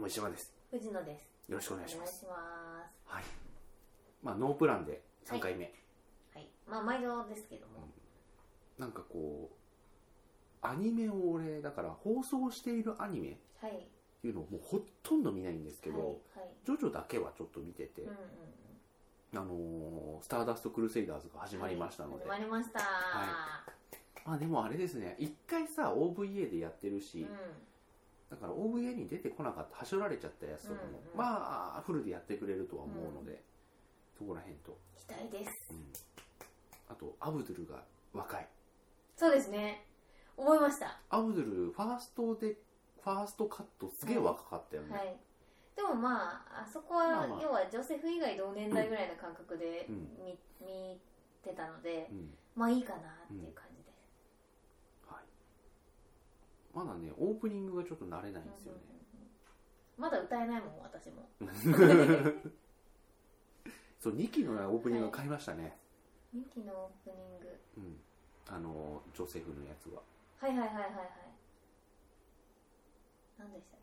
うも石山です。藤野です。よろしくお願いします。お願いします。はい。まあノープランで3回目、はい。まあ毎度ですけども、なんかこうアニメを俺だから放送しているアニメっはい。ていうのをもうほとんど見ないんですけど、はい。はいジョジョだけはちょっと見てて、うんうんあのースターダストクルセイダーズが始まりましたので、はい始まりました、はまあでもあれですね。一回さ OVA でやってるし、うんだから OVA に出てこなかったはしょられちゃったやつとかも、うんうん。まあフルでやってくれるとは思うので、そこら辺と、期待です。うん。あとアブドゥルが若い。そうですね。思いました。アブドゥルファーストでファーストカットすげえ若かったよね、はい。でもまああそこは、要はジョセフ以外同年代ぐらいの感覚でうん。見,、見てたのでうん。まあいいかなっていう感じです、はい、まだねオープニングがちょっと慣れないんですよね、まだ歌えないもん私も。そう2期のねオープニング買いましたね、2期のオープニング。うん。あのジョセフのやつは。はいはいはいはいはい。何でしたっ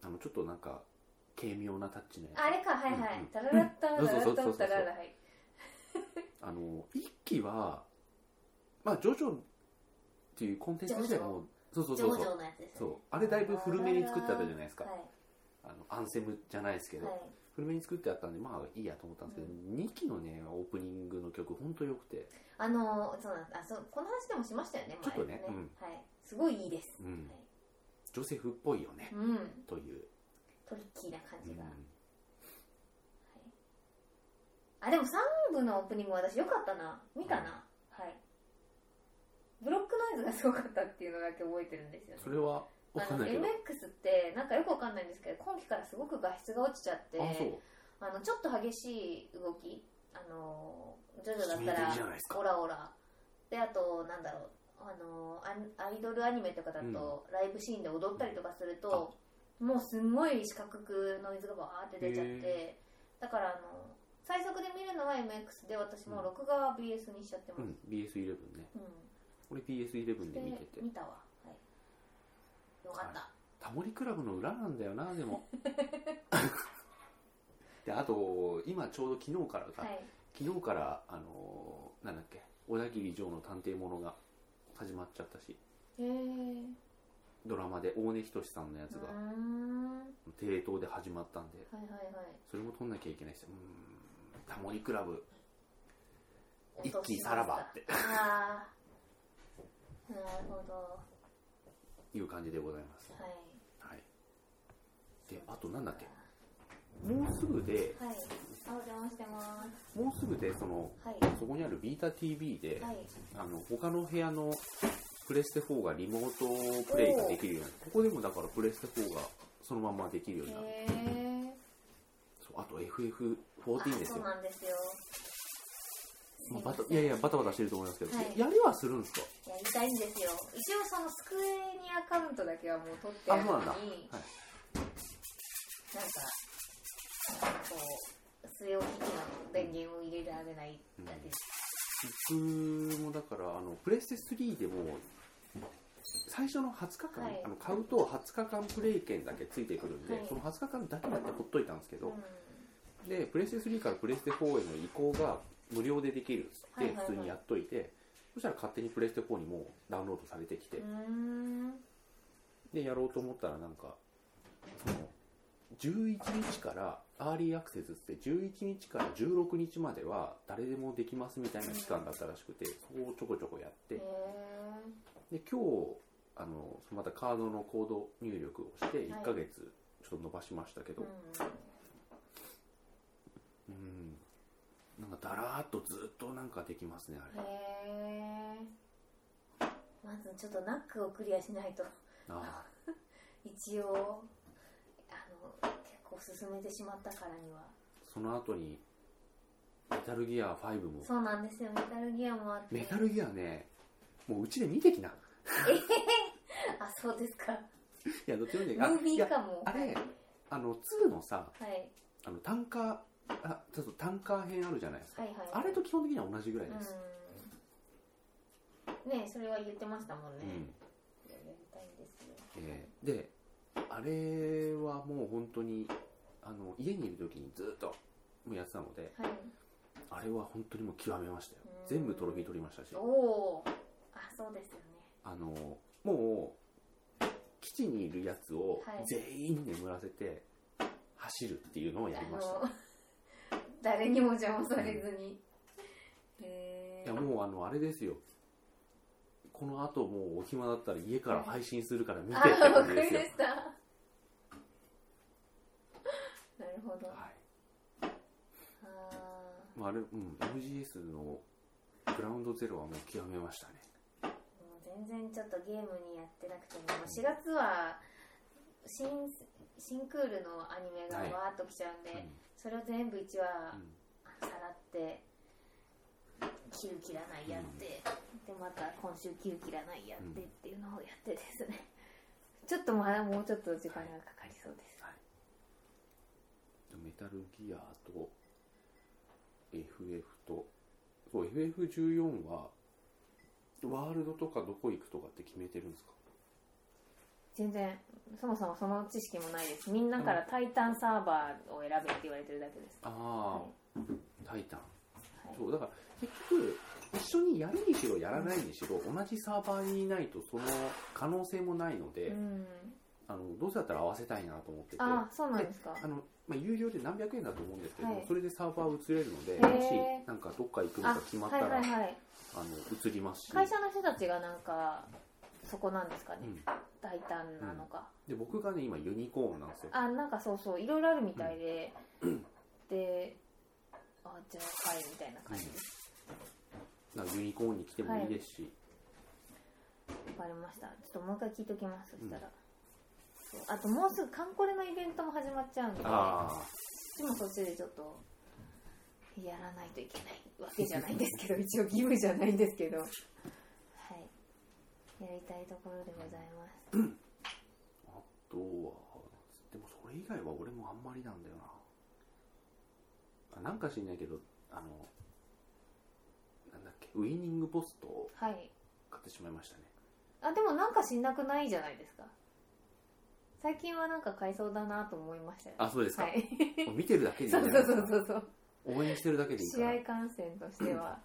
け？あのちょっとなんか軽妙なタッチのやつ。あれかはいはい、うんうん。タララッタラそうそうそうそうラッタラララはいあの1期はまあジョジョっていうコンテンツ自体がもうそうそうそうそう。ね。あれだいぶ古めに作ってあったじゃないですか、はいあのアンセムじゃないですけど、はい。古めに作ってあったんでまあいいやと思ったんですけど、2期のねオープニングの曲ほんとよくて。あのそうなんあそうこの話でもしましたよねちょっとね前うん。はい。すごいいいです、うん。はい。ジョセフっぽいよね、うん。という、トリッキーな感うん。じが、あでも3部のオープニング私よかったな。見たな、はいブロックノイズがすごかったっていうのだけ覚えてるんですよね。それはわあのかんないけど。MX ってなんかよくわかんないんですけど今期からすごく画質が落ちちゃってあそう。あのちょっと激しい動きあのジョジョだったらオラオラ。であとなんだろう。あのアイドルアニメとかだと、ライブシーンで踊ったりとかするともうすんごい四角くノイズがバーって出ちゃってだからあの最速で見るのは MX で私も録画は BS にしちゃってます、うん BS11 ね。うん俺 BS11 で見てて。見たわ、はい、よかった、タモリクラブの裏なんだよなでも。であと今ちょうど昨日からか、はい。昨日からあのーなんだっけ小田切城の探偵ものが始まっちゃったし。ドラマで大根仁さんのやつうがテレ東で始まったんで。はいはいはい。それも撮んなきゃいけないですよタモリクラブ。一気さらばって。ああなるほど。いう感じでございます。はい。はい。であとなんだっけ？もうすぐではい。あお邪魔してます。もうすぐでそのはい。そこにあるビータ TV で、はい。あの他の部屋のプレステ4がリモートプレイができるようにここでもだからプレステ4がそのままできるようになる。へえそうあと FF14 ですそうよなんですよまあバタいやいやバタバタしてると思いますけど、はい。やりはするんですか？やりたいんですよ。一応そのスクエニアカウントだけはもう取ってあるのにあはい。なんかこう据え置き機の電源を入れられないだけです、僕もだからあのプレステ3でも最初の20日間、はい。あの買うと20日間プレイ券だけついてくるんで、はい。その20日間だけだってほっといたんですけど、うでプレステ3からプレステ4への移行が無料でできるっつってはいはいはい。普通にやっといて、そしたら勝手にプレステ4にもうダウンロードされてきて、でやろうと思ったらなんかその11日からアーリーアクセスって11日から16日までは誰でもできますみたいな期間だったらしくてそこをちょこちょこやって。で今日あのまたカードのコード入力をして1ヶ月ちょっと伸ばしましたけど、うんうんなんかだらーっとずっとなんかできますねあれ。へえまずちょっとナックをクリアしないと。あ 一応あの結構進めてしまったからには。その後にメタルギア5も。そうなんですよ。メタルギアもあって。メタルギアねもううちで見てきな。あそうですか。いやどっちもねムービいやーかも。あれあの2のさはい。あのタンカーあちょっとタンカー編あるじゃないですか、はいはいあれと基本的には同じぐらいです、うん。ねそれは言ってましたもんね、うん。やりたいであれはもう本当にあの家にいる時にずっともうやってたのではい。あれは本当にもう極めましたよ。うん。全部トロフィー取りましたし。おおあそうですよね。あのもう基地にいるやつをはい。全員眠らせて走るっていうのをやりました、あの誰にも邪魔されずに、へえいやもうあのあれですよ。この後もうお暇だったら家から配信するから見てあって感じですよ。ました。なるほど、はい。あまあ、あれ、うん、MGS のグラウンドゼロはもう極めましたね。ーもう全然ちょっとゲームにやってなくてもう4月は新新クールのアニメがはい。わーっときちゃうんで、うん。それを全部1話うん。さらって切る切らないやって、でまた今週切る切らないやってっていうのをやってですね。ちょっとまだもうちょっと時間がかかりそうです。メタルギアと FF と、そう、FF14 は、ワールドとかどこ行くとかって決めてるんですか？全然そもそもその知識もないです。みんなからタイタンサーバーを選べって言われてるだけです。ああ、タイタン。はい。そう、だから結局、一緒にやるにしろやらないにしろ、同じサーバーにいないとその可能性もないので、うん。あのどうせだったら合わせたいなと思ってて。あそうなんですか。あのまあ、有料で何百円だと思うんですけど、はい。それでサーバー移れるので、へー。もしなんかどっか行くのあが決まったはいら、はいはい。あの移りますし、会社の人たちがなんかそこなんですかね、うん。大胆なのか、で僕がね今ユニコーンなんですよ。あなんかそうそう。いろいろあるみたいで、であじゃあはいみたいな感じ。です、なユニコーンに来てもいいですし、わかりました。ちょっともう一回聞いときますそしたら、そう。あともうすぐカンコレのイベントも始まっちゃうんで。こあっちもそっちでちょっとやらないといけないわけじゃないんですけど。一応義務じゃないんですけど。はいやりたいところでございますあ、あとはでもそれ以外は俺もあんまりなんだよな。あなんか知んないけどあのなんだっけウイニングポストをはい買ってしまいましたね。あでもなんかしんなくないじゃないですか最近はなんか買いそうだなと思いましたよあそうですか。はい見てるだけでいいそう。そうそうそう応援してるだけでいい。試合観戦としては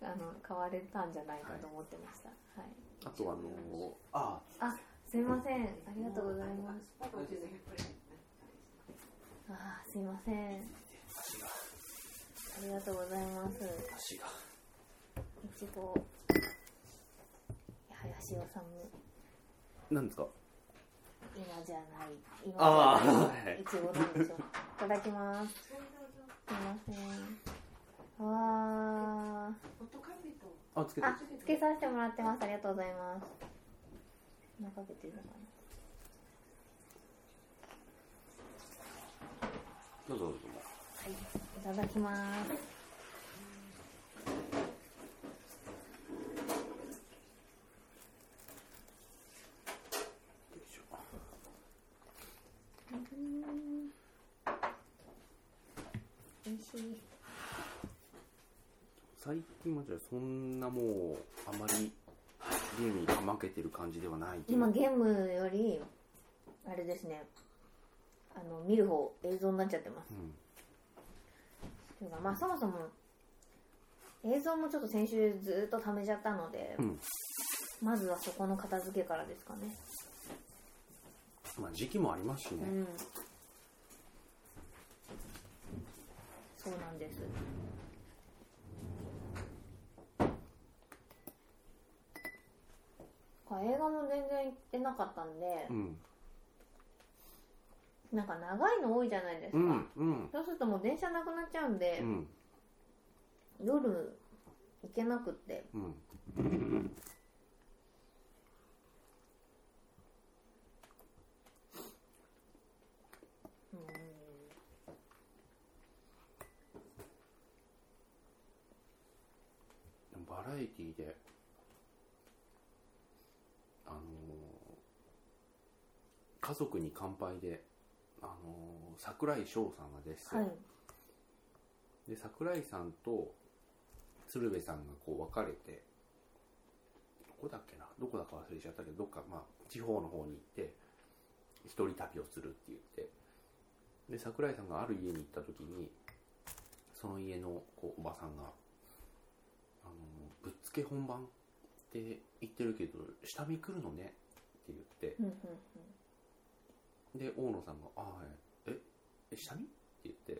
あの買われたんじゃないかと思ってましたはい、あとあのああすいません。ありがとうございます。あーすいません。ありがとうございます。足が。いちご。林修なんですか？今じゃない。今あい。ちごなんでしょ。ういただきます。すいません。わーあつけて。あつけさせてもらってます。ありがとうございます。今かけてるのかどうぞどうぞ。なはいいただきます。美味しい最近はじゃあそんなもうあまりゲームにかまけてる感じではない今ゲームよりあれですね。あの見る方映像になっちゃってます。うん。というかまあそもそも映像もちょっと先週ずっと貯めちゃったので、うん。まずはそこの片付けからですかね。まあ時期もありますしね、うん。そうなんですこれ映画も全然行ってなかったんで、うん。なんか長いの多いじゃないですか、うんうん。そうするともう電車なくなっちゃうんでう、ん。夜行けなくって。うん。うん。バラエティであのー家族に乾杯であのー桜井翔さんがですよ、はい。で桜井さんと鶴瓶さんがこう別れてどこだっけな？どこだか忘れちゃったけどどっかまあ地方の方に行って一人旅をするって言ってで桜井さんがある家に行った時にその家のこうおばさんがあの「ぶっつけ本番って言ってるけど下見来るのね」って言ってうんうんで大野さんが「ああええ下見?」って言って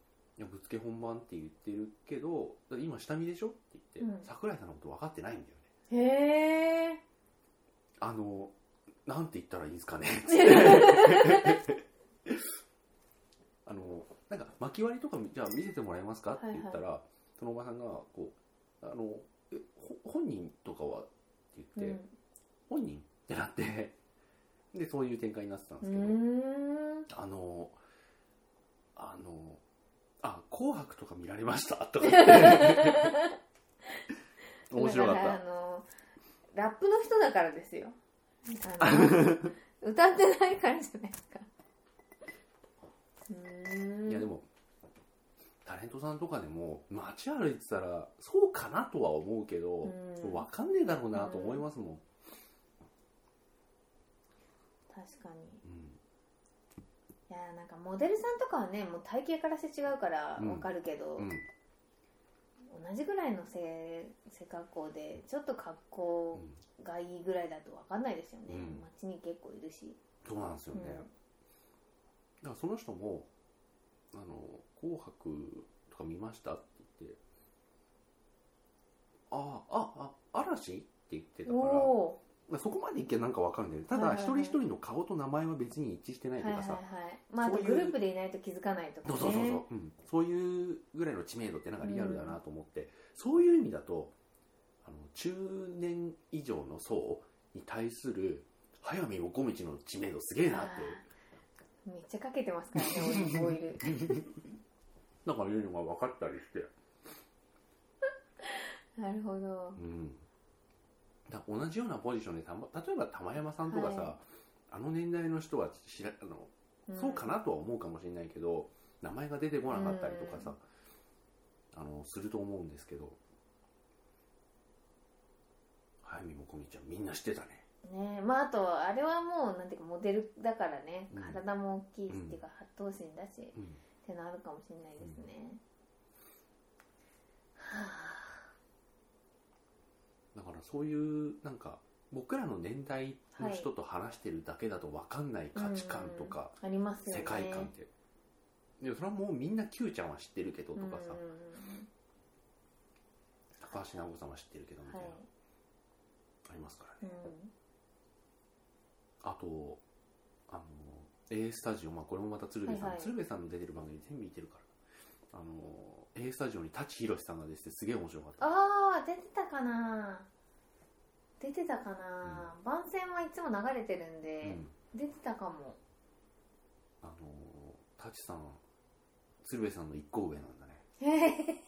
「いやぶっつけ本番って言ってるけどだって今下見でしょ?」って言って、うん。桜井さんのこと分かってないんだよね。うんへえあのなんて言ったらいいんですかね。っ てあのなんか巻き割りとかじゃあ見せてもらえますか？って言ったら、そのおばさんがこうあのえほ本人とかは？って言って、本人？ってなってでそういう展開になってたんでうすけど、ん。あのあのあ紅白とか見られましたとか言って。面白かっだからあたのラップの人だからですよ。歌ってないからじゃないですか。いやでもタレントさんとかでも街歩いてたらそうかなとは思うけど、うん。わかんねえだろうなと思いますもん、確かに。うん。いやなんかモデルさんとかはねもう体型からして違うからうん。わかるけど、うん。同じぐらいの背背格好でちょっと格好がいいぐらいだとわかんないですよね、うん。街に結構いるし、そうなんですよね、うん。だからその人も「あの紅白とか見ました?」って言って「ああああ嵐?」って言ってたからそこまでいけばなんかわかるんだよね。ただ一はいはいはい。人一人の顔と名前は別に一致してないおはいとかさ、はいはいまああとそういうグループでいないと気づかないとかね。そうそうそうそう、うん、そういうぐらいの知名度ってなんかリアルだなと思って、そういう意味だとあの中年以上の層に対する早見もこみちの知名度すげえなって。めっちゃかけてますからねオイル なんかいうのが分かったりして、なるほど。うん、だ同じようなポジションでたま例えば玉山さんとかさ、はい。あの年代の人は知らあのそうかなとは思うかもしれないけど、名前が出てこなかったりとかさ、あのすると思うんですけど。早見もこみちゃんみんな知ってたね。ねまああとあれはもうなんていうかモデルだからね、うん。体も大きいっていうか八頭身だし、うん。ってのあるかもしれないですね、はだからそういうなんか僕らの年代の人と話してるだけだと分かんないあ価値観とかうんありますよね。世界観って、でもそれはもうみんな Q ちゃんは知ってるけどとかさ、うん高橋直子さんは知ってるけどみたいな、はい。ありますからね。うん。あとあの A スタジオ、まあ、これもまた鶴瓶さん、はいはい。鶴瓶さんの出てる番組全部見てるから。あの A スタジオに舘ひろしさんが出ててすげえ面白かった。ああ出てたかな出てたかな、番宣はいつも流れてるんうで、ん。出てたかも。あの舘さん鶴瓶さんの一個上なんだね、へえ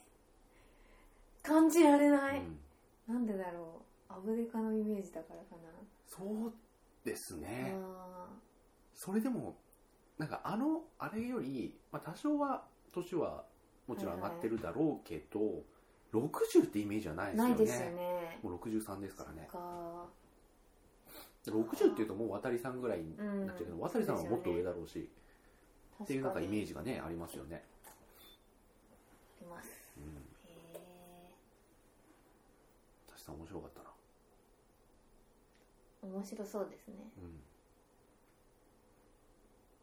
感じられない、うん。なんでだろう。アブデカのイメージだからかな。そうですね。あそれでもなんかあのあれより、まあ、多少は年はもちろん上がってるだろうけど、60ってイメージはないですよね。ーないですよね。もう63ですからね。か。60っていうともう渡りさんぐらいにうんなっちゃうけど、渡りさんはもっと上だろうしっていうなんかイメージジがねありますよね、あります。うん、へえ舘さん面白かったな。面白そうですね。うん。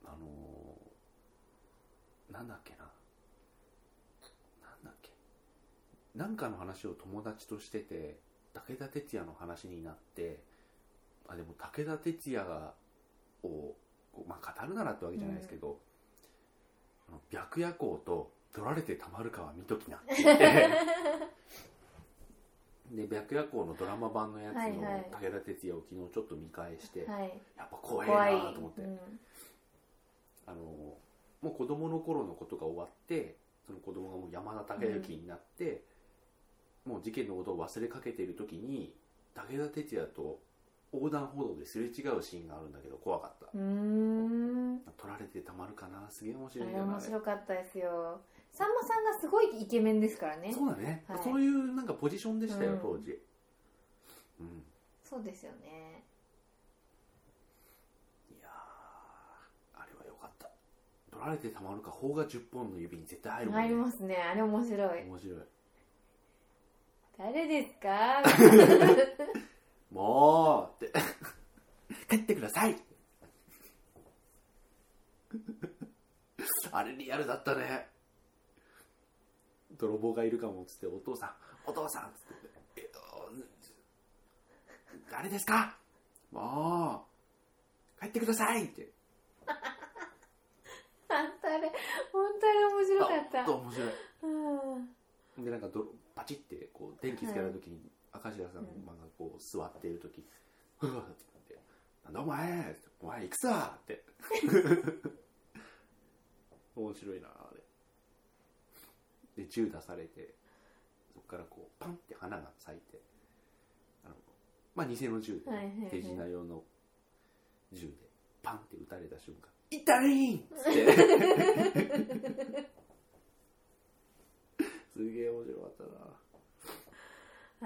あのーなんだっけななんだっけなんかの話を友達としてて武田鉄矢の話になってあでも武田鉄矢がをまあ語るならってわけじゃないですけど、あの白夜行と取られてたまるかは見ときなって言って で白夜行のドラマ版のやつのはいはい。武田鉄矢を昨日ちょっと見返して、はい。やっぱ怖い怖いなと思って、うん。あのもう子供の頃のことが終わってその子供がもう山田孝之になって、もう事件のことを忘れかけている時に武田鉄矢と横断歩道ですれ違うシーンがあるんだけど怖かった。うーん。取られてたまるかなすげえ面あれ白いんだよな面白かったですよ。さんまさんがすごいイケメンですからね。そうだね、はい。そういうなんかポジションでしたようん。当時。うん。そうですよね。いや取られてたまるか砲が10本の指に絶対入るもん入りますね。あれ面白い。面白い誰ですか？もうって。帰ってください。あれリアルだったね。泥棒がいるかもっつってお父さん。お父さんっつって。えっと誰ですか？もう。帰ってくださいって。あんたあれ本当に面白かった。あほんと面白い。うん。でなんかどパチってこう電気つけられた時に明石家さんがこう座っている時「ふわ」って言って「なんだお前お前行くさ!」って面白いなあれで銃出されてそこからこうパンって花が咲いてあのまあ偽の銃で、はいはいはい手品用の銃でパンって撃たれた瞬間「痛い!」っつって すげえ面白かったな。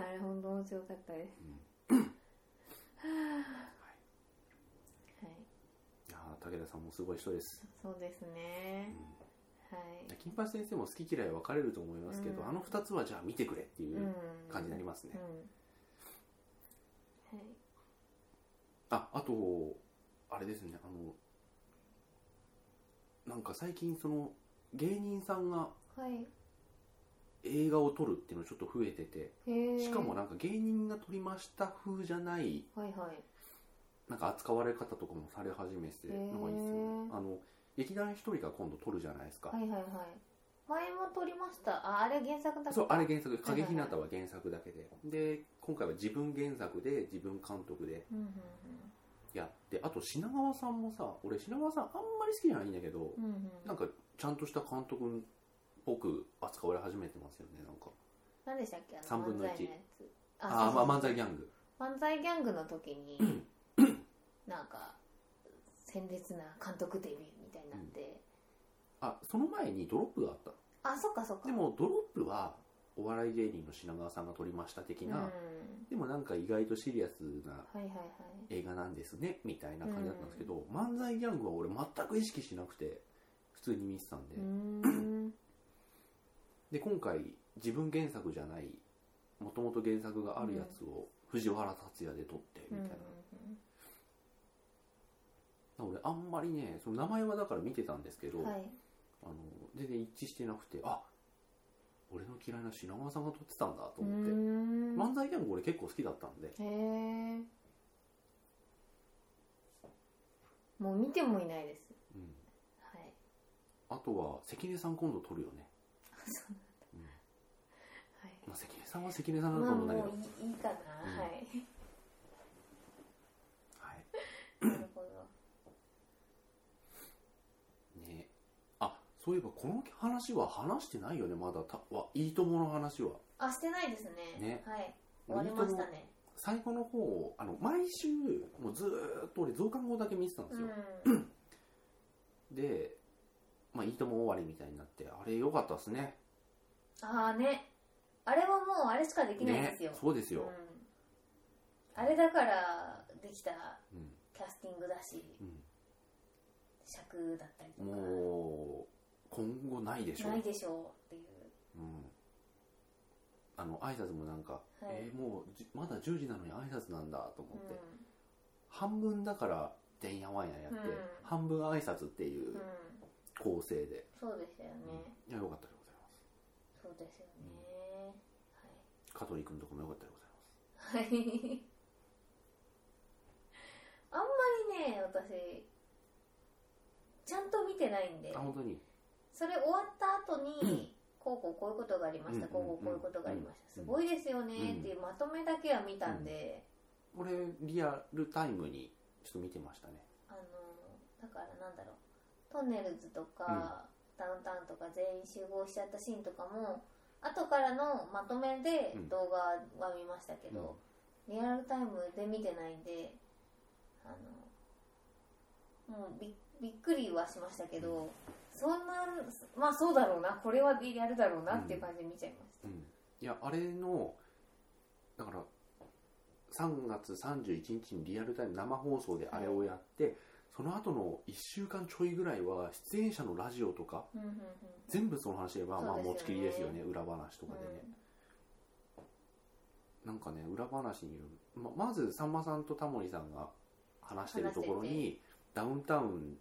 あれ本当面白かったです、うん。はあはい。いやー武田さんもすごい人です、そうですね。うん。はい金八先生も好き嫌い分かれると思いますけど、うん。あの2つはじゃあ見てくれっていううん。感じになりますね、うん。はい。ああとあれですね。あのなんか最近その芸人さんがはい映画を撮るっていうのちょっと増えててしかもなんか芸人が撮りました風じゃないはいはい。なんか扱われ方とかもされ始めてなんかいいですよね。あの劇団一人が今度撮るじゃないですか、はいはいはい。前も撮りました。ああれ原作だそうあれ原作。影ひなたは原作だけで、で今回は自分原作で自分監督でやって。あと品川さんもさ俺品川さんあんまり好きじゃないんだけど、うんうん。うんなんかちゃんとした監督っぽく扱われ始めてますよねなんか。何でしたっけ？あの三分の一。漫才のやつ。ああそうそうまあ漫才ギャング。漫才ギャングの時に なんか鮮烈な監督デビューみたいになって、あその前にドロップがあった。あそっかそっか。でもドロップはお笑い芸人の品川さんが撮りました的うん。な、でもなんか意外とシリアスなはいはいはい。映画なんですねみたいな感じだったんですけど、漫才ギャングは俺全く意識しなくて普通に見てたんで、うーんで今回自分原作じゃないもともと原作があるやつを藤原竜也で撮ってみたいな、俺あんまりねその名前はだから見てたんですけど、はい。あの全然一致してなくてあ俺の嫌いな品川さんが撮ってたんだと思って、ん。漫才ギャング俺結構好きだったんで。へえもう見てもいないです。うん。はい。あとは関根さん今度撮るよね、まあ、関根さんは関根さんだまあと思うんだけど、もういいいいかな、うん。はい。はい。なるほど。ね。あそういえばこの話は話してないよねまだ。たはいいともの話は。あしてないですね。ね。はい。終わりましたね。最後の方あの毎週もうずーっと俺増刊号だけ見てたんですよ、うん。でまあいいとも終わりみたいになってあれ良かったですね。ああねあれはもうあれしかできないですよ、ねそうですよ、うん、あれだからできたうん。キャスティングだしう尺だったりとん、か。もう今後ないでしょないでしょうっていう。うん、あの挨拶もなんか、はい。えーもうじまだ10時なのに挨拶なんだと思って、う半分だからてんやわんややって、うん。半分挨拶っていん、うん。う、構成で、そうでしたよね、いや良かったでございます。そうですよね、香取君とかも良かったでございます。はい。は いあんまりね私ちゃんと見てないんで。あ本当に？それ終わった後に、こうこうこういうことがありました、うんこうこうこういうことがありました、うん。すごいですよねっていうまとめだけは見たんで、俺リアルタイムにちょっと見てましたね。あのだからなんだろう。トンネルズとか、ダウンタウンとか全員集合しちゃったシーンとかも後からのまとめでうん。動画は見ましたけど、リアルタイムで見てないんであのもうびびっくりはしましたけど、そんなまあそうだろうな。これはリアルだろうなっていう感じで見ちゃいました、うん。いやあれのだから3月31日にリアルタイム生放送であれをやって、その後の1週間ちょいぐらいは出演者のラジオとかうんうんうん。全部その話でまあまあ持ちきりですよね裏話とかでね、なんかね裏話によるままずさんまさんとタモリさんが話してるところ話にダウンタウン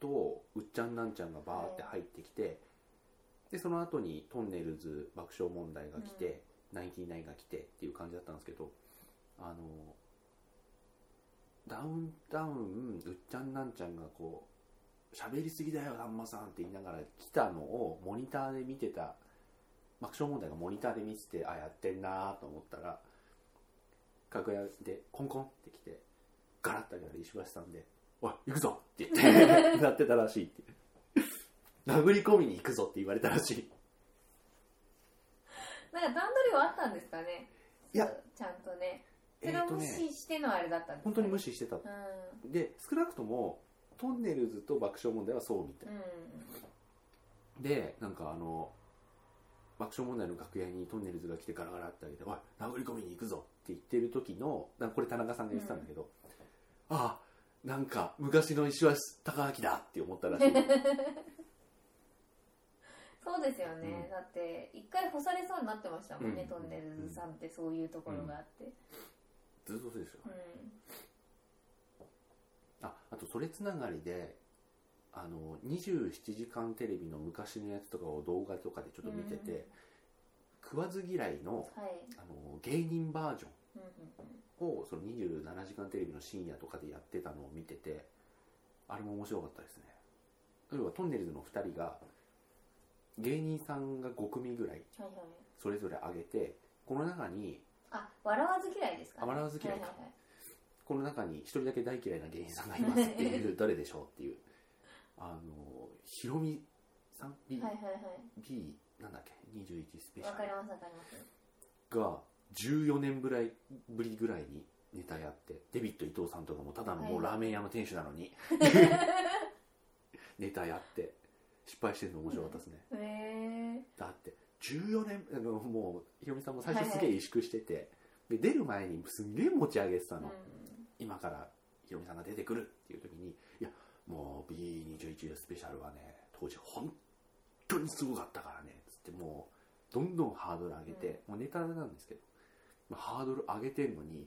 とうっちゃんなんちゃんがバーって入ってきて、でその後にトンネルズ爆笑問題が来て、ナインティナインが来てっていう感じだったんですけどあのダウンタウンうっちゃんなんちゃんがこう喋りすぎだよさんまさんって言いながら来たのをモニターで見てた爆笑問題がモニターで見ててあやってんなと思ったら楽屋でコンコンって来てガラッと開けたら石橋さんで「おい行くぞ!」って言って なってたらしいって。殴り込みに行くぞって言われたらしい。なんか段取りはあったんですかね？いやちゃんとねそれを無視してのあれだったんですか？ね本当に無視してた。うん。で少なくともトンネルズと爆笑問題はそうみたい。うん。でなんかあの爆笑問題の楽屋にトンネルズが来てガラガラって開けて「おい殴り込みに行くぞ」って言ってる時のなこれ田中さんが言ってたんだけど、ああなんか昔の石橋貴明だって思ったらしい。そうですよね、うん。だって一回干されそうになってましたもんね、うん。トンネルズさんってそういうところがあって、ずっとそうですよ。うん。ああとそれつながりであの27時間テレビの昔のやつとかを動画とかでちょっと見てて、食わず嫌いのはい、あの芸人バージョンうんうんうん。をその27時間テレビの深夜とかでやってたのを見ててあれも面白かったですね。要はトンネルズの2人が芸人さんが5組ぐらい。それぞれ上げてこの中にあ笑わず嫌いですか、あ笑わず嫌いか。はいはいこの中に1人だけ大嫌いな芸人さんがいますっていう 誰でしょうっていう。あのひろみさん？B,、はいはいはい。はい B なんだっけ？21スペシわかりャますわかります。ルが14年ぶらいぶりぐらいにネタやってデビッド伊藤さんとかもただのもうラーメン屋の店主なのに ネタやって失敗してるの面白かったですね、へえだって14年あのもうひろみさんも最初すげえ萎縮してて、で出る前にすんげえ持ち上げてたの、うん。今からひろみさんが出てくるっていう時にいやもう B21 スペシャルはね当時本当にすごかったからねつってもうどんどんハードル上げて、もうネタなんですけど、まあハードル上げてんのに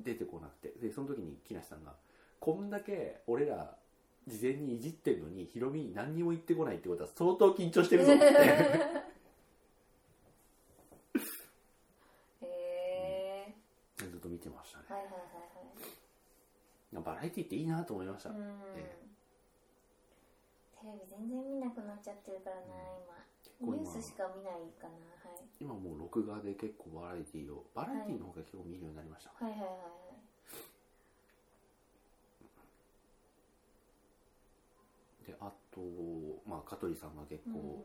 出てこなくて。でその時に木梨さんがこんだけ俺ら事前にいじってんのにヒロミに何にも言ってこないってことは相当緊張してるぞって。へえずっと見てましたね。はいはいはいバラエティっていいなと思いました、はいうん。えテレビ全然見なくなっちゃってるからな構今。今ニュースしか見ないかなはい。今もう録画で結構バラエティをバラエティの方が結構見るようになりました、はいはいはいはいであと、まあ、香取さんが結うん構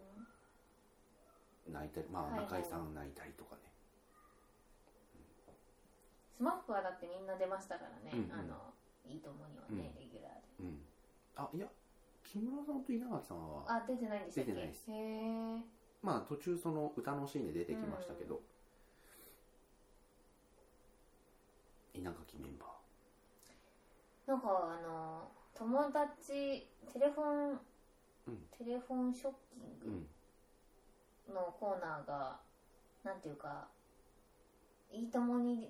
泣いたり、まあ、中井さん泣いたりとかね、SMAP はだってみんな出ましたからね、うんうん。あのいいともにはね、うん。レギュラーで。うん。あいや木村さんと稲垣さんはあ出てないんでしたっけ？出てないです。へえまあ途中その歌のシーンで出てきましたけど、稲垣メンバなんかあの友達テレフォン、うん。テレフォンショッキンん、グのコーナーが、なんていうかいいともに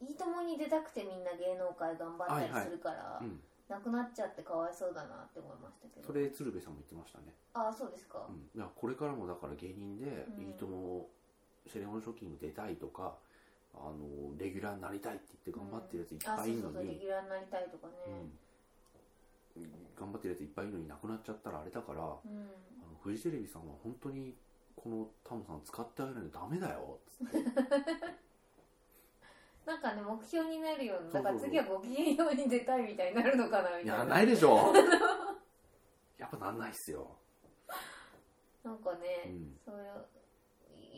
いいともに出たくてみんな芸能界頑張ったりするから、うん、なくなっちゃってかわいそうだなって思いましたけど。それ鶴瓶さんも言ってましたね、ああそうですか、うん、いやこれからもだから芸人で「うん。いいとも」セレモンショッキング出たいとかあのレギュラーになりたいって言って頑張ってるやついっあぱいいるのそうそうそうレにギュラーになりたいとかね。うん頑張ってるやついっぱいいるのになくなっちゃったらあれだからあのうん、フジテレビさんは本当にこのタモさん使ってあげないとダメだよっつって。なんかね目標になるようなだから次はごきげんように出たいみたいになるのかなみたいな。やらないでしょ やっぱなんないっすよ、なんかね、うん、そういう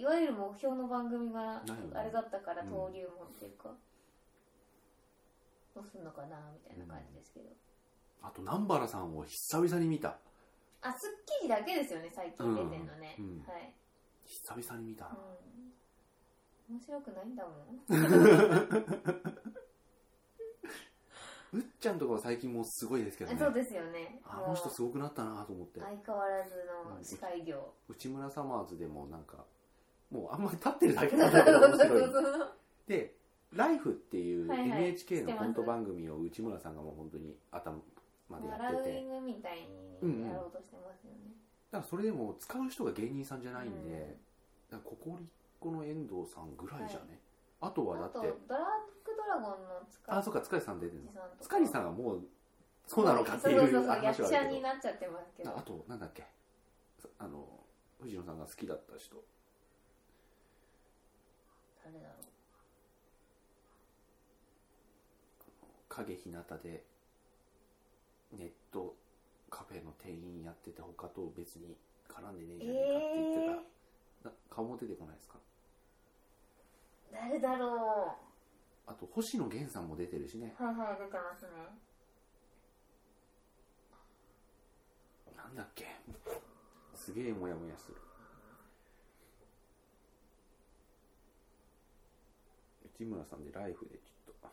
いわゆる目標の番組があれだったからうん。登竜門っていうか、どうすんのかなみたいな感じですけど、あと南原さんを久々に見た。あスッキリだけですよね最近出てんのね、うんうん。はい、久々に見た。なうん、面白くないんだもん。ちゃんとかは最近もうすごいですけどね。そうですよね。あの人すごくなったなと思って。相変わらずの司会業。内村サマーズでもなんかもうあんまり立ってるだけなんだけど面白い。で「ライフっていう NHK のコント番組を内村さんがもう本当に頭までやってて。犬みたいにやろうとしてますよね、だからそれでも使う人が芸人さんじゃないんで、うん。だからココリコの遠藤さんぐらいじゃね、あとはだってドラッグドラゴンの塚あそうか塚地さん出てるの？塚地さんがもうそうなのかっていうそうそうそう話役者はあるけど。になっちゃってますけど。ああとなんだっけ？あの藤野さんが好きだった人。誰だろう。影日向でネットカフェの店員やってて他と別に絡んでねえじゃねえかって言ってた、な顔も出てこないですか誰だろあと星野源さんも出てるしね。うはいはい出てますね。なんだっけ。すげえモヤモヤする。内村さんでライフでちょっと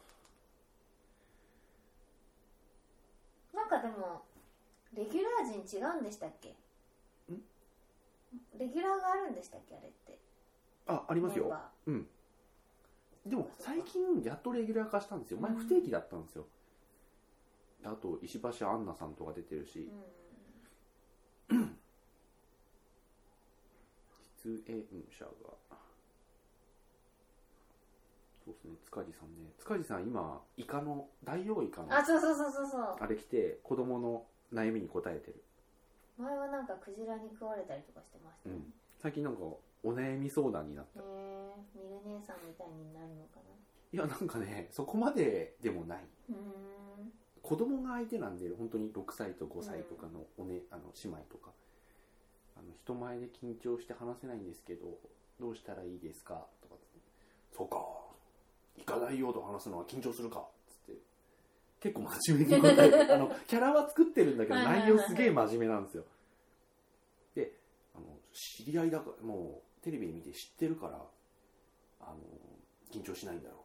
なんかでもレギュラー陣違うんでしたっけ？ん？レギュラーがあるんでしたっけあれって？あありますよ。メンバうん。でも最近やっとレギュラー化したんですよ。前うん。不定期だったんですよ。あと石橋杏奈さんとか出てるし。ーうん。出演者がそうですね。塚地さんね。塚地さん今イカの大王イカのあそうそうそうそうそう。あれ来て子供の悩みに答えてる、前はなんかクジラに食われたりとかしてましたね、うん、最近なんかお悩み相談になった。へえミル姉さんみたいになるのかいやなんかねそこまででもない。なうーん。子供が相手なんで本当に6歳と5歳とかのお、ねあの姉妹とか。あの人前で緊張して話せないんですけどどうしたらいいですか？とかそうか行かないよと話すのは緊張するかつって。結構真面目に答えて あのキャラは作ってるんだけど内容すげえ真面目なんですよ。であの知り合いだからもうテレビ見て知ってるからあの緊張しないんだろう。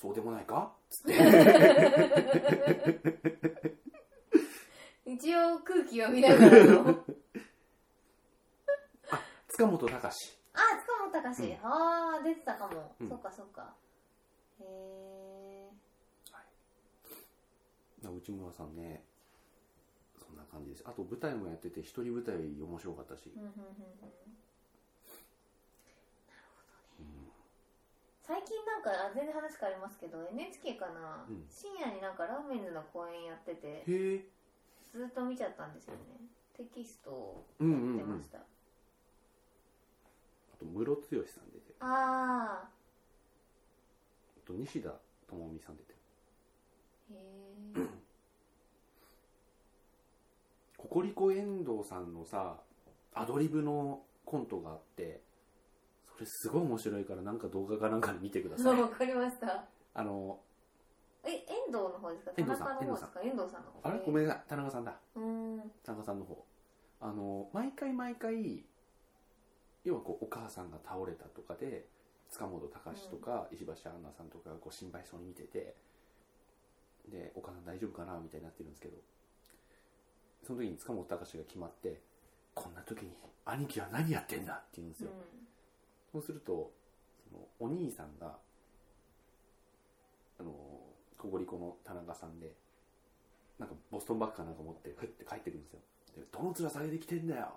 そうでもないか？つって。一応空気を見ながらの。塚本隆。あ塚本隆、うん。ああ出てたかも、うん。そっかそっか。へえ内村さんねそんな感じです。あと舞台もやってて一人舞台面白かったし、うんうんうんうん。うん。最近なんかあ全然話変わりますけど NHK かな、うん。深夜になんかラーメンズの公演やっててずっと見ちゃったんですよね。テキストをうんやうんうんってました、あとムロツヨシさん出てる。あああと西田智美さん出てる。へえ ココリコ遠藤さんのさアドリブのコントがあってそれすごい面白いからなんか動画かなんかで見てください。わかりました。あのえ遠藤の方ですか？田遠藤さん中の方ですか？遠藤さん。の方。あれ？ごめんなさい。田中さんだ。うー。ん。田中さんの方。あの毎回毎回要はこうお母さんが倒れたとかで塚本隆とか石橋杏奈さんとかがこう心配そうに見ててでお母さん大丈夫かな？みたいになってるんですけどその時に塚本隆が決まってこんな時に兄貴は何やってんだ？って言うんですよ、そうするとそのお兄さんがあのココリコの田中さんでなんかボストンバッグかなんか持ってふって帰ってくるんですよでどの面下げてきてんだよ？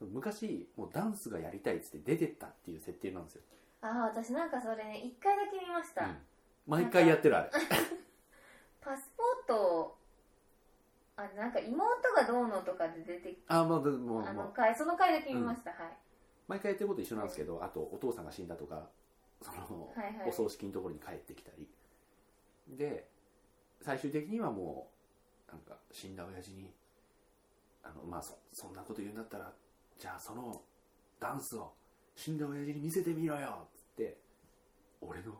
昔もうダンスがやりたいっつって出てったっていう設定なんですよ、ああ私なんかそれね一回だけ見ました、うん。毎回やってるあれ。パスポートあなんか妹がどうのとかで出てきあまあでもあまあ。の回その回だけ見ました、はい。毎回やってること一緒なんですけどあとお父さんが死んだとかその、はいはい。お葬式のところに帰ってきたり。で最終的にはもうなんか死んだ親父にあのまあそそんなこと言うんだったらじゃあそのダンスを死んだ親父に見せてみろよ。っつって俺の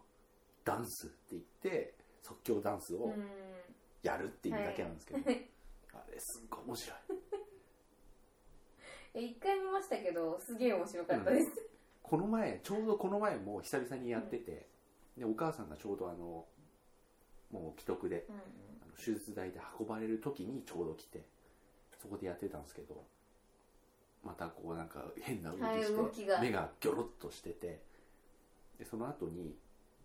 ダンスって言って即興ダンスをうん。やるっていうだけなんですけど、はい。あれすっごい面白い。え一回見ましたけどすげえ面白かったです、この前ちょうどこの前も久々にやってて、でお母さんがちょうどあのもう既得でうん。あの手術台で運ばれる時にちょうど来てそこでやってたんですけどまたこうなんか変な動きはいして、動きが。目がギョロッとしててでその後に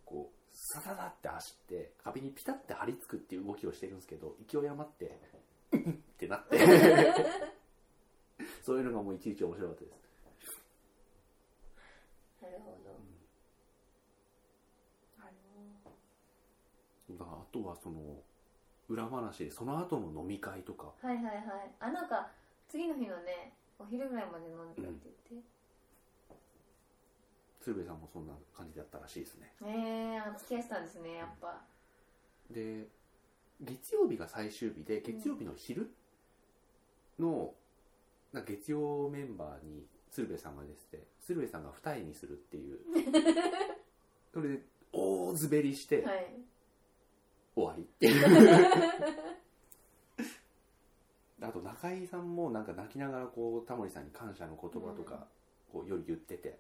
こうサササって走って壁にピタッて張り付くっていう動きをしてるんですけど勢い余ってってなって。そういうのがもういちいち面白かったです。なるほど、あのだからあとはその裏話でその後の飲み会とか。はいはいはい。あなんか次の日のねお昼ぐらいまで飲んでたって言って、鶴瓶さんもそんな感じだったらしいですね。えー、あ付き合いしたんですねやっぱ。で月曜日が最終日で月曜日の昼のなんか月曜メンバーに鶴瓶さんが出てて鶴瓶さんが二重にするっていう。それで大滑りして はい。終わりっていう あと中井さんもなんか泣きながらこうタモリさんに感謝の言葉とかこうより言ってて。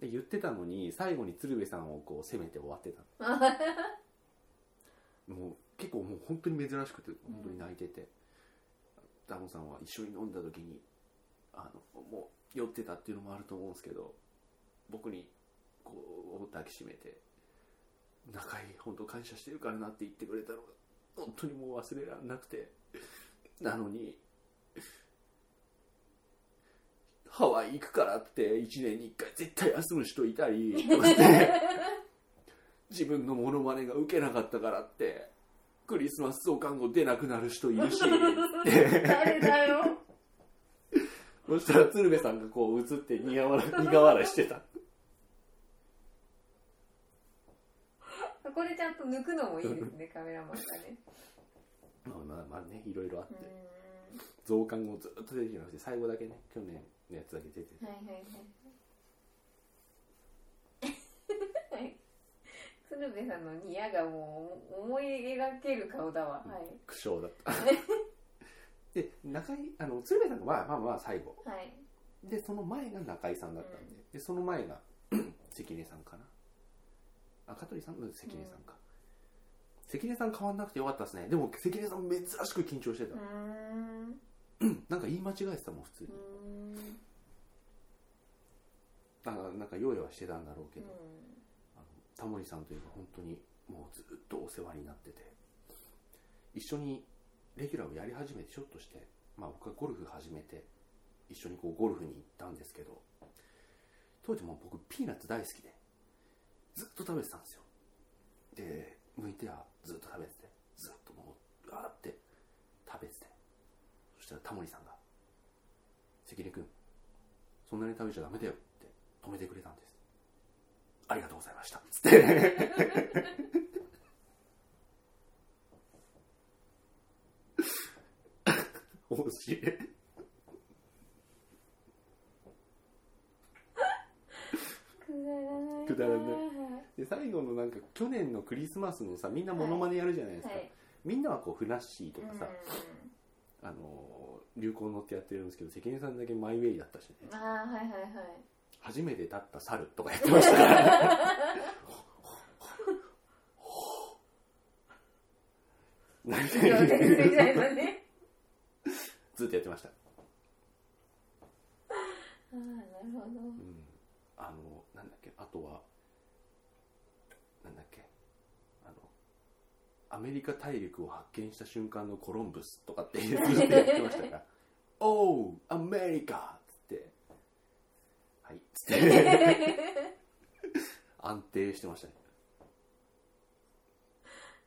で言ってたのに最後に鶴瓶さんをこう責めて終わってた もう結構もう本当に珍しくて本当に泣いてて、タモさんは一緒に飲んだ時にあのもう酔ってたっていうのもあると思うんですけど僕にこう抱きしめて「中井本当感謝してるからな」って言ってくれたのが本当にもう忘れられなくてなのにハワイ行くからって1年に1回絶対休む人いたりそして自分のモノマネが受けなかったからってクリスマス増刊号出なくなる人いるし 誰だよ。そしたら鶴瓶さんがこう映って苦笑い苦笑いしてた。これちゃんと抜くのもいいですねカメラマンがねまあまあまあねいろいろあって。増刊号ずっと出てきなくて最後だけね去年のやつだけ出てて。はいはいはい。は い鶴瓶さんのニヤがもう思い描ける顔だわ、はい。苦笑だった。で中井あの鶴瓶さんがまあまあまあ最後。はい。でその前が中井さんだったんで,、でその前が 関根さんかな。あ香取さん？の関根さんか、関根さん変わんなくてよかったですね。でも関根さん珍しく緊張してた。うー、ん。なんか言い間違えてたもん普通に。うー、ん。あなんか用意はしてたんだろうけど、タモリさんというか本当にもうずっとお世話になってて。一緒にレギュラーをやり始めてちょっとして、まあ、僕はゴルフ始めて一緒にこうゴルフに行ったんですけど。当時もう僕ピーナッツ大好きでずっと食べてたんですよ。で向いてはずっと食べててずっともうわーって食べててそしたらタモリさんが「関根君そんなに食べちゃダメだよ」って止めてくれたんですありがとうございました。つって。面白い。くだらないくだらない。で最後のなんか去年のクリスマスのさみんなモノマネやるじゃないですか、はい。みんなはこうふなっしーとうんかさ、あのー流行に乗ってやってるんですけど関根さんだけマイウェイだったしねああはいはいはい。初めて立った猿とかやってました。からずっとやってました、ああなるほどうん、あのなんだっけあとはなんだっけあのアメリカ大陸を発見した瞬間のコロンブスとかっていうやってましたから「おうアメリカ!」っつって「はい」っつって。安定してましたね。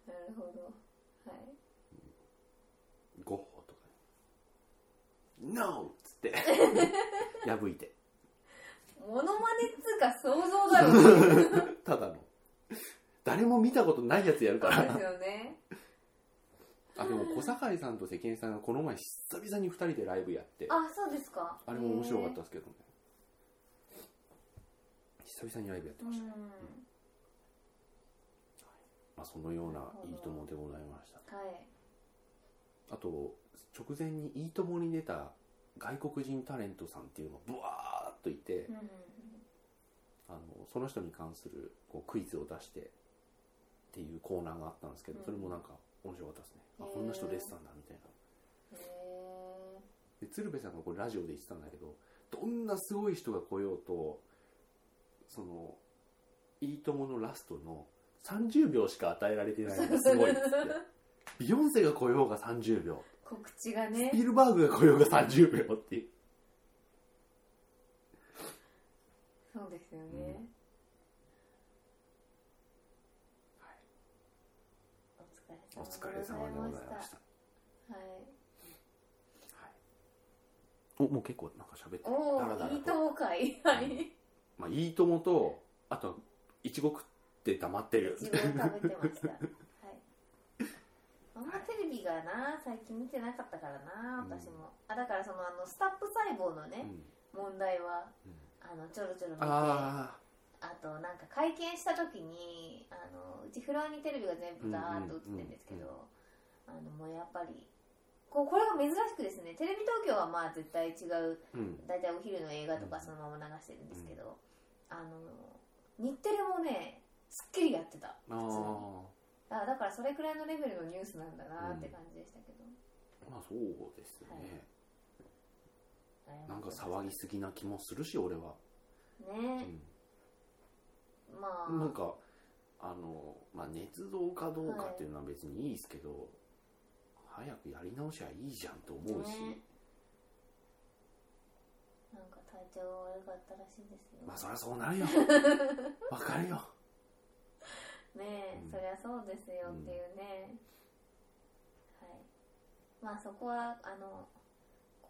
なるほど。はい。ゴッホとかね「NO!」っつって。破いて。モノマネっつうか想像だろ ただの。誰も見たことないやつやるかそうですらよね。あでも小堺さんと関根さんがこの前久々に2人でライブやって。あそうですか。あれも面白かったですけどね。久々にライブやってうん。ました、まあ、そのような「いいとも!」でございました。はい。あと直前に「いいとも!」に出た外国人タレントさんっていうのがブワーっといてうんあのその人に関するこうクイズを出してっていうコーナーがあったんですけど、うん。それもなんか面白かったですね、あへー。こんな人出てたんだみたいな。へで鶴瓶さんがこれラジオで言ってたんだけどどんなすごい人が来ようとその「いいとも!」のラストの30秒しか与えられてないのがすごいっつって。ビヨンセが来ようが30秒。ー告知がね。スピルバーグが来ようが30秒っていうそうですよね、おお疲れ様でございました。はい。おもう結構なんか喋ってるおおいいとも会はい。まあ、いいともとあといちご食って黙ってる。いちごを食べてました。はい。あんまテレビがな最近見てなかったからな私も、あだからそのあのスタップ細胞のね、うん。問題はうんあのちょろちょろ見てああとなんか会見した時にあのうちフロアにテレビが全部ダーッと映ってるんですけど、あのもうやっぱりこうこれが珍しくですねテレビ東京はまあ絶対違う大体お昼の映画とかそのまま流してるんですけど、あの日テレもねすっきりやってたあ普通に。ああだからそれくらいのレベルのニュースなんだなって感じでしたけど、まあそうですよね、なんかぎ騒ぎすぎな気もするし俺は、うね、ん、まあ。なんかあの、まあ、捏造かどうかっていうのは別にいいですけど、早くやり直しゃいいじゃんと思うし、ね。なんか体調悪かったらしいですよ。まあそりゃそうなるよ。わかるよ。ねえ、うん。そりゃそうですよっていうね、はい。まあそこはあの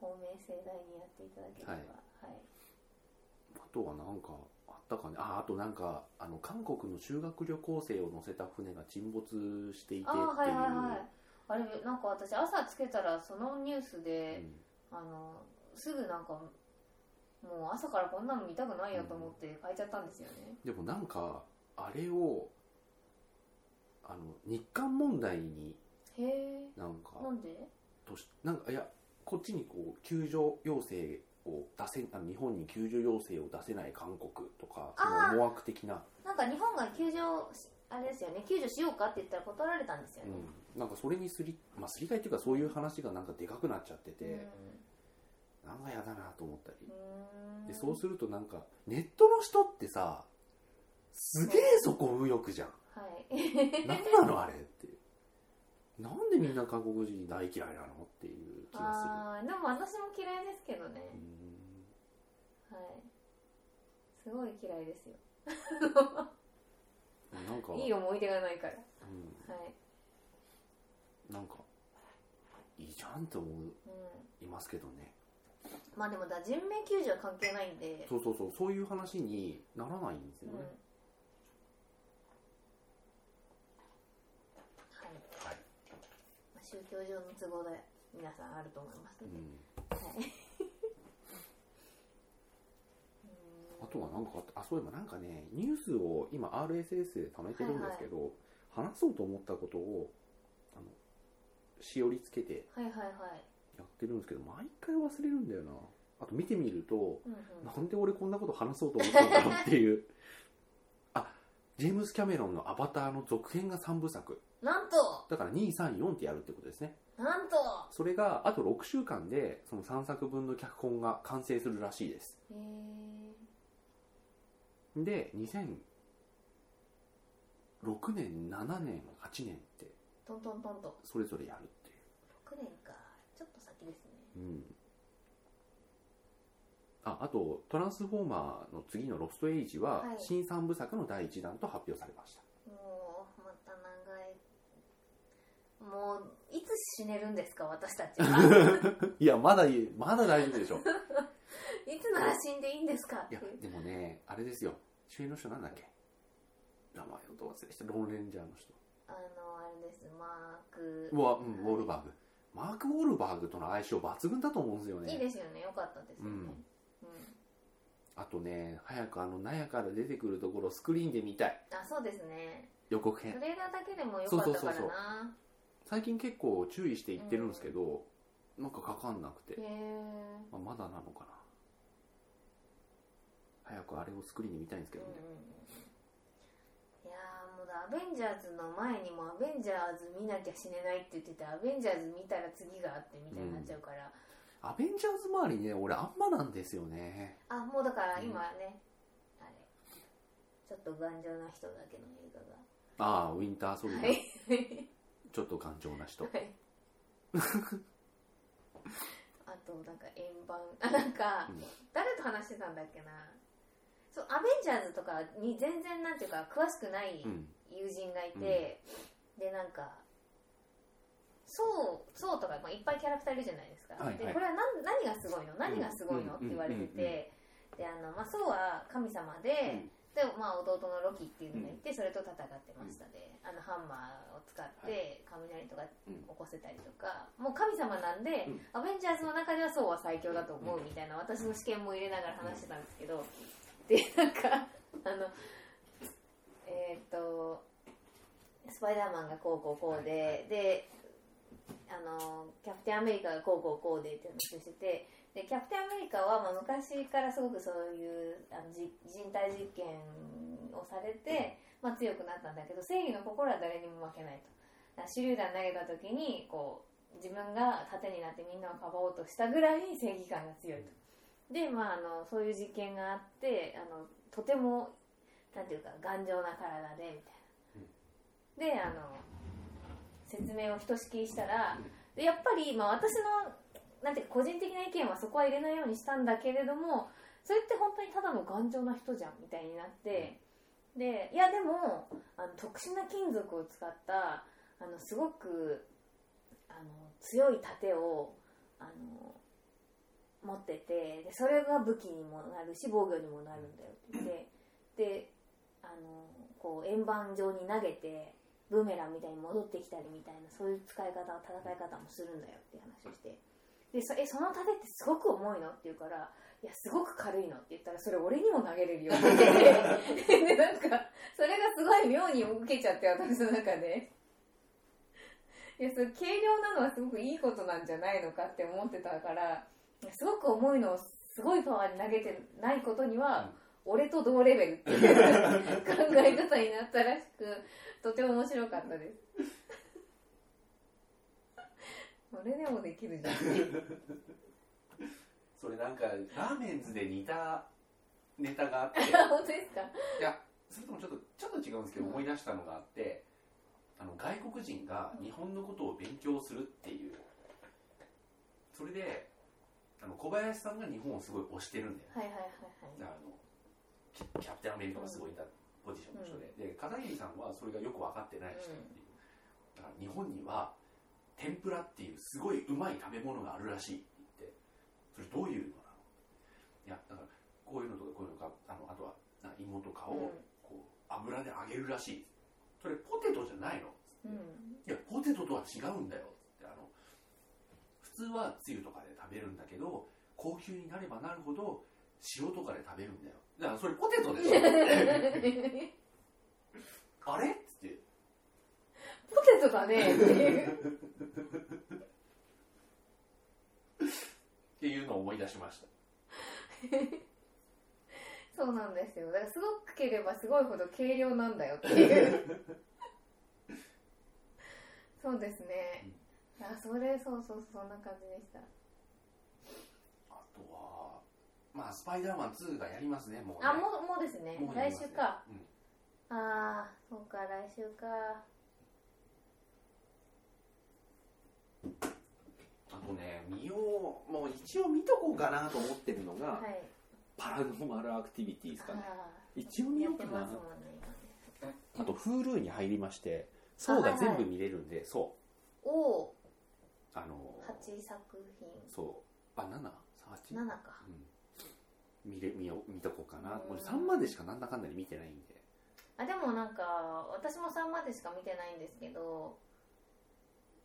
公明正大にやっていただければ。ははい。い、あとはなんかあったかね。ああとなんかあの韓国の修学旅行生を乗せた船が沈没していてっていう。ああはいはいはい。あれなんか私朝つけたらそのニュースで、あのすぐなんかもう朝からこんなの見たくないよと思って変えちゃったんですよね、うんでもなんかあれをあの日韓問題になんかなんで？としなんかいやこっちにこう救助要請を出せあの日本に救助要請を出せない韓国とかそあ思惑的な、なんか日本が救助しあれですよね。救助しようかって言ったら断られたんですよね、うん、なんかそれにすり,、まあ、すり替えっていうかそういう話がなんかでかくなっちゃってて、なんかやだなと思ったり。うん。でそうするとなんかネットの人ってさすげえそこ右翼じゃん。はい。何なのあれっていうなんでみんな韓国人大嫌いなのっていう気がああでも私も嫌いですけどね。するうん。はい。すごい嫌いですよ。なんか。いい思い出がないから。うん。はい、なんかいいじゃんと思うん、いますけどね。まあでもだ人命救助は関係ないんで。そうそうそう。そういう話にならないんですうんよね、はい、はいまあ、宗教上の都合で皆さんあると思いますので、うん。はい。あとはなんかあそういえばなんかねニュースを今 RSS で貯めてるんですけど、話そうと思ったことをあのしおりつけてはいはいはい。やってるんですけど毎回忘れるんだよな。あと見てみるとうんうん。なんで俺こんなこと話そうと思ったんだろうっていう。あジェームス・キャメロンの「アバター」の続編が3部作。なんと。だから234ってやるってことですね。なんと。それがあと6週間でその3作分の脚本が完成するらしいです。へえで2006年7年8年ってトントントンとそれぞれやるってい6年か。ちょっと先ですね。う、うん、ああと「トランスフォーマー」の次の「ロストエイジ」ははい。新3部作の第1弾と発表されました、もうまた長いもういつ死ねるんですか私たちは？いやまだいいまだ大丈夫でしょ いつなら死んでいいんですか？っいやていうでもねあれですよ。主演の人なんだっけ？名前をど忘れしてロンレンジャーの人。あのあれです。マーク。うわ、うん、ウォールバーグ。マーク・ウォールバーグとの相性抜群だと思うんですよね。いいですよね。よかったですよね、うんうんあとね早くあの納屋から出てくるところをスクリーンで見たい。あそうですね。予告編。トレーラーだけでもよかったからな。そうそうそう最近結構注意して言ってるんですけど、なんかかかんなくて、へえまあ、まだなのかな。早くあれをスクリーンで見たいんですけうんどね、いやーもうアベンジャーズの前にもアベンジャーズ見なきゃ死ねないって言っててアベンジャーズ見たら次があってみたいになっちゃうから、アベンジャーズ周りね俺あんまなんですよね。あもうだから今ね、あれちょっと頑丈な人だけの映画ああウィンターソルジャー、がはい。ちょっと頑丈な人。はい。あとなんか円盤。あ なんか、うん。誰と話してたんだっけな。そうアベンジャーズとかに全然なんていうか詳しくないうん。友人がいて、でなんかそうそうとか、まあ、いっぱいキャラクターいるじゃないですか、はいはい。でこれは何何がすごいの？何がすごいの、うん。って言われてて、であの、まあ、そうは神様で、うん。で、まあ、弟のロキっていうのがいて、それと戦ってましたで、あのハンマーを使って雷とかうん。起こせたりとか、もう神様なんで、うん。アベンジャーズの中ではそうは最強だと思うみたいな私の試験も入れながら話してたんですけど、でなんかあのえーっとスパイダーマンがこうこうこうで、であのキャプテンアメリカがこうこうこうでって話をしててでキャプテンアメリカは、まあ、昔からすごくそういうあのじ人体実験をされて、まあ、強くなったんだけど正義の心は誰にも負けないと。手榴弾投げた時にこう自分が盾になってみんなをかばおうとしたぐらいに正義感が強いと。で、まあ、あのそういう実験があってあのとてもなんていうか頑丈な体でみたいな。であの説明をひとしきりしたらでやっぱり、まあ、私のなんていうか個人的な意見はそこは入れないようにしたんだけれどもそれって本当にただの頑丈な人じゃんみたいになってでいやでもあの特殊な金属を使ったあのすごくあの強い盾をあの持っててでそれが武器にもなるし防御にもなるんだよって言ってであのこう円盤状に投げてブーメランみたいに戻ってきたりみたいなそういう使い方戦い方もするんだよって話をして。でそえその盾ってすごく重いの？って言うからいやすごく軽いのって言ったらそれ俺にも投げれるよって。言ってでなんかそれがすごい妙に受けちゃって私の中で。いやそれ軽量なのはすごくいいことなんじゃないのかって思ってたからすごく重いのをすごいパワーに投げてないことには、俺と同レベルっていう考え方になったらしくとても面白かったです。俺でもできるじゃん。それなんかラーメンズで似たネタがあって。本当ですか？いやそれともちょっとちょっと違うんですけど思い出したのがあってあの外国人が日本のことを勉強するっていう。それであの小林さんが日本をすごい推してるんだよ。はいはいはいあのキキャプテンアメリカがすごいいたポジションの人で、で片桐さんはそれがよく分かってない人っていう、だから日本には天ぷらっていうすごいうまい食べ物があるらしいって言って。それどういうのなの？いやだからこういうのとかこういうのかあのあとはな芋とかをうんこう油で揚げるらしい。それポテトじゃないの？うん。いやポテトとは違うんだよってあの普通はつゆとかで食べるんだけど高級になればなるほど塩とかで食べるんだよだからそれポテトでしょ。あれ？っつって。ポテトだね。っていうっていうのを思い出しました。そうなんですよ。だからすごくければすごいほど軽量なんだよっていう。そうですね。あそれそうそうそんな感じでしたあとはまあスパイダーマン2がやりますねもうね。あもうもうですね。ね。来週か。うん。ああそうか来週か。あとね見ようもう一応見とこうかなと思ってるのが、はい。パラノーマルアクティビティですかねあ一応見ようかな。ねあと Hulu に入りましてそうが全部見れるんで、そう。おおあの8作品。そう。あ七？八？7か。うん見れ見よう見とこうかな。うん。俺3までしかなんだかんだで見てないんで。あでもなんか私も3までしか見てないんですけど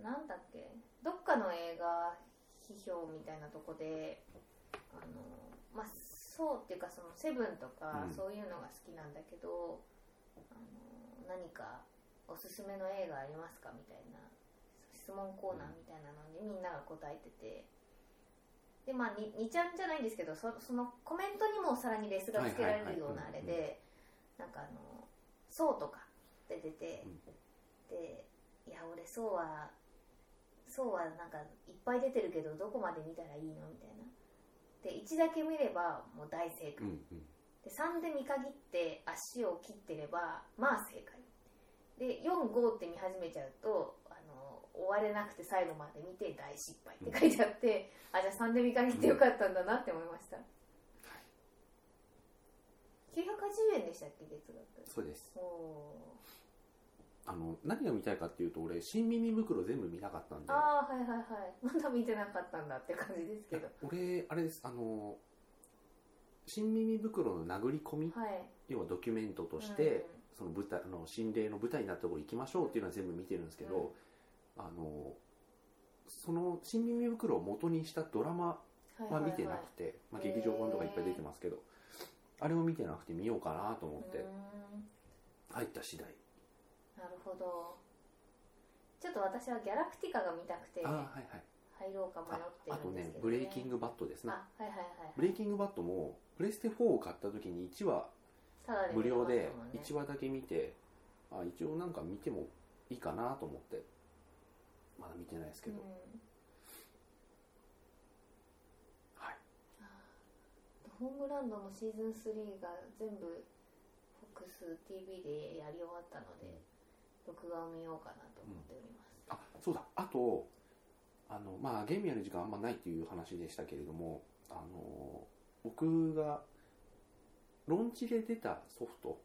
なんだっけ？どっかの映画批評みたいなとこであのまあそうっていうかその「セブンとかうん。そういうのが好きなんだけど、あの何かおすすめの映画ありますか？みたいな質問コーナーみたいなのにみんなが答えててでまあ 2, ちゃんじゃないんですけどそそのコメントにもさらにレスがつけられるようなあれでなんかあの「そう」とかて出て、うん。でいや俺そうはそうはなんかいっぱい出てるけどどこまで見たらいいのみたいな。で1だけ見ればもう大正解、うんうん。で3で見限って足を切ってればまあ正解。で45って見始めちゃうと終われなくて最後まで見て大失敗って書いてあって、あじゃあ3で見限ってよかったんだなって思いました、980円でしたっけ月額。そうです。おあの何が見たいかっていうと俺新耳袋全部見たかったんで。ーああはいはいはい。まだ見てなかったんだって感じですけど。俺あれですあの新耳袋の殴り込みはい。要はドキュメントとして、その舞台あの心霊の舞台になったところ行きましょうっていうのは全部見てるんですけど、あのその新耳袋を元にしたドラマうんは見てなくて、まあ、劇場版とかいっぱい出てますけど、あれを見てなくて見ようかなと思って入った次第、なるほど。ちょっと私はギャラクティカが見たくてはいはい。入ろうか迷あってあとるんですけど、ね。ブレイキングバットですね。あはいはいはいブレイキングバットもプレステ4を買った時に1話無料で見れます1話だけ見てあ一応なんか見てもいいかなと思ってまだ見てないですけど、もん。ねはい。うん、ホームランドのシーズン3が全部 FOXTV でやり終わったので録画を見ようかなと思っております、あそうだ。あとあのまあゲームやる時間あんまないっていう話でしたけれどもあの僕がロンチで出たソフト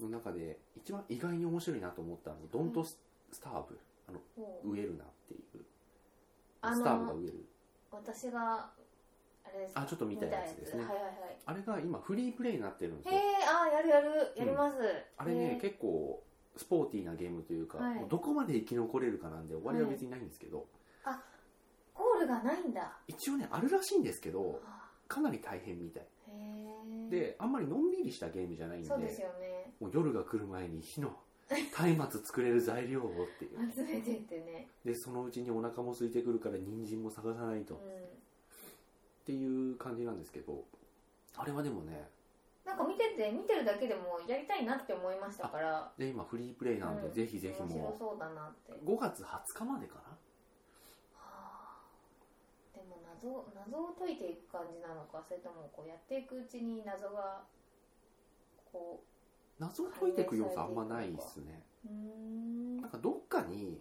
の中で一番意外に面白いなと思ったのが「ドントスターブ」あの植えるなっていう。あスターブがの植える。私があれです。かあちょっと見たやつですね。はいはいはい。あれが今フリープレイになってるんですへよえあやるやるやります、あれね結構スポーティーなゲームというか、はい。どこまで生き残れるかなんで終わりは別にないんですけど、ゴールがないんだ。一応ねあるらしいんですけどあかなり大変みたい。へえであんまりのんびりしたゲームじゃないんでそうですよね。もう夜が来る前に火の松明作れる材料をっていう集めてってねでそのうちにお腹も空いてくるから人参も探さないとうっていう感じなんですけどあれはでもねなんか見てて見てるだけでもやりたいなって思いましたからで今フリープレイなんで、うんぜひぜひ面白そうだなって5月20日までかなはあでも謎謎を解いていく感じなのかそれともこうやっていくうちに謎がこう謎を解いていく要素あんまないっすね。なんかどっかに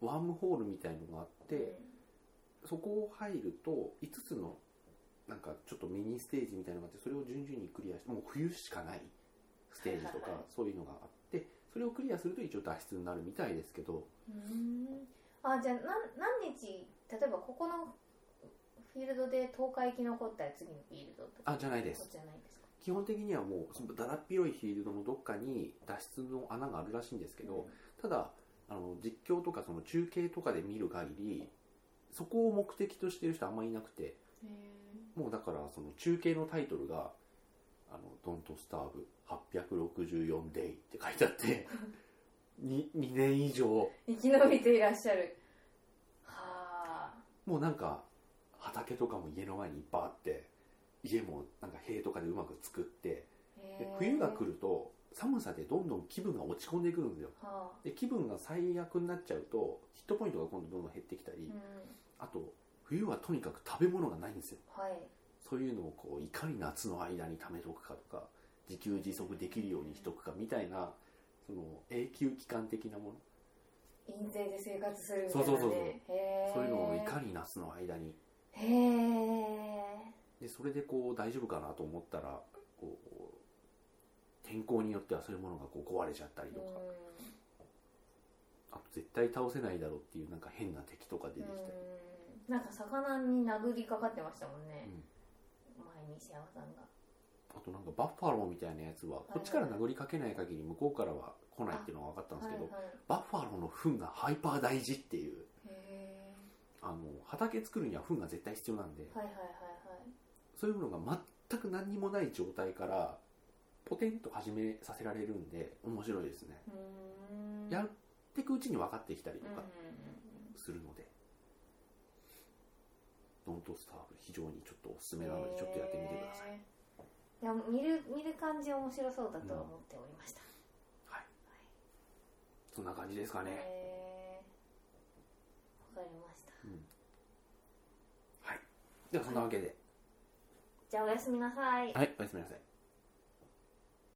ワームホールみたいのがあって、そこを入ると5つのなんかちょっとミニステージみたいなのがあってそれを順々にクリアしてもう冬しかないステージとかそういうのがあってそれをクリアすると一応脱出になるみたいですけど。あじゃあ何何日例えばここのフィールドで10日生き残ったら次のフィールドとかあじゃないです。じゃないですか基本的にはもうそのだらっ広いフィールドのどっかに脱出の穴があるらしいんですけど、ただあの実況とかその中継とかで見る限りそこを目的としてる人あんまりいなくてもうだからその中継のタイトルが「あのドントスターブ864デイ」って書いてあって 2, 2年以上。え生き延びていらっしゃる。はあもうなんか畑とかも家の前にいっぱいあって家もなんか塀とかでうまく作ってで冬が来るると寒さでどんどん気分が落ち込んでくるんですよ。はあ。で気分が最悪になっちゃうとヒットポイントが今度どんどん減ってきたり、うん。あと冬はとにかく食べ物がないんですよ。はい。そういうのをこういかに夏の間に貯めとくかとか自給自足できるようにしとくかみたいなその永久期間的なもの。印税で生活するみたいな、ね、そうそうそうそう。そういうのをいかに夏の間にへえでそれでこう大丈夫かなと思ったらこう天候によってはそういうものがこう壊れちゃったりとか、あと絶対倒せないだろうっていうなんか変な敵とか出てきたり、うん。なんか魚に殴りかかってましたもんね、前に石山さんが。あとなんかバッファローみたいなやつはこっちから殴りかけない限り向こうからは来ないっていうのが分かったんですけど、はいはいバッファローの糞がハイパー大事っていう。へあの畑作るには糞が絶対必要なんで。ーはいはいはいそういうものが全く何にもない状態からポテンと始めさせられるんで面白いですね。やっていくうちに分かってきたりとうんうんかするので、ドントスターブ非常にちょっとおすすめなのでちょっとやってみてください、いや見る見る感じ面白そうだとは思っておりました、はい。そんな感じですかね、わかりました。ではそんなわけでじゃあおやすみなさい。はいおやすみなさい。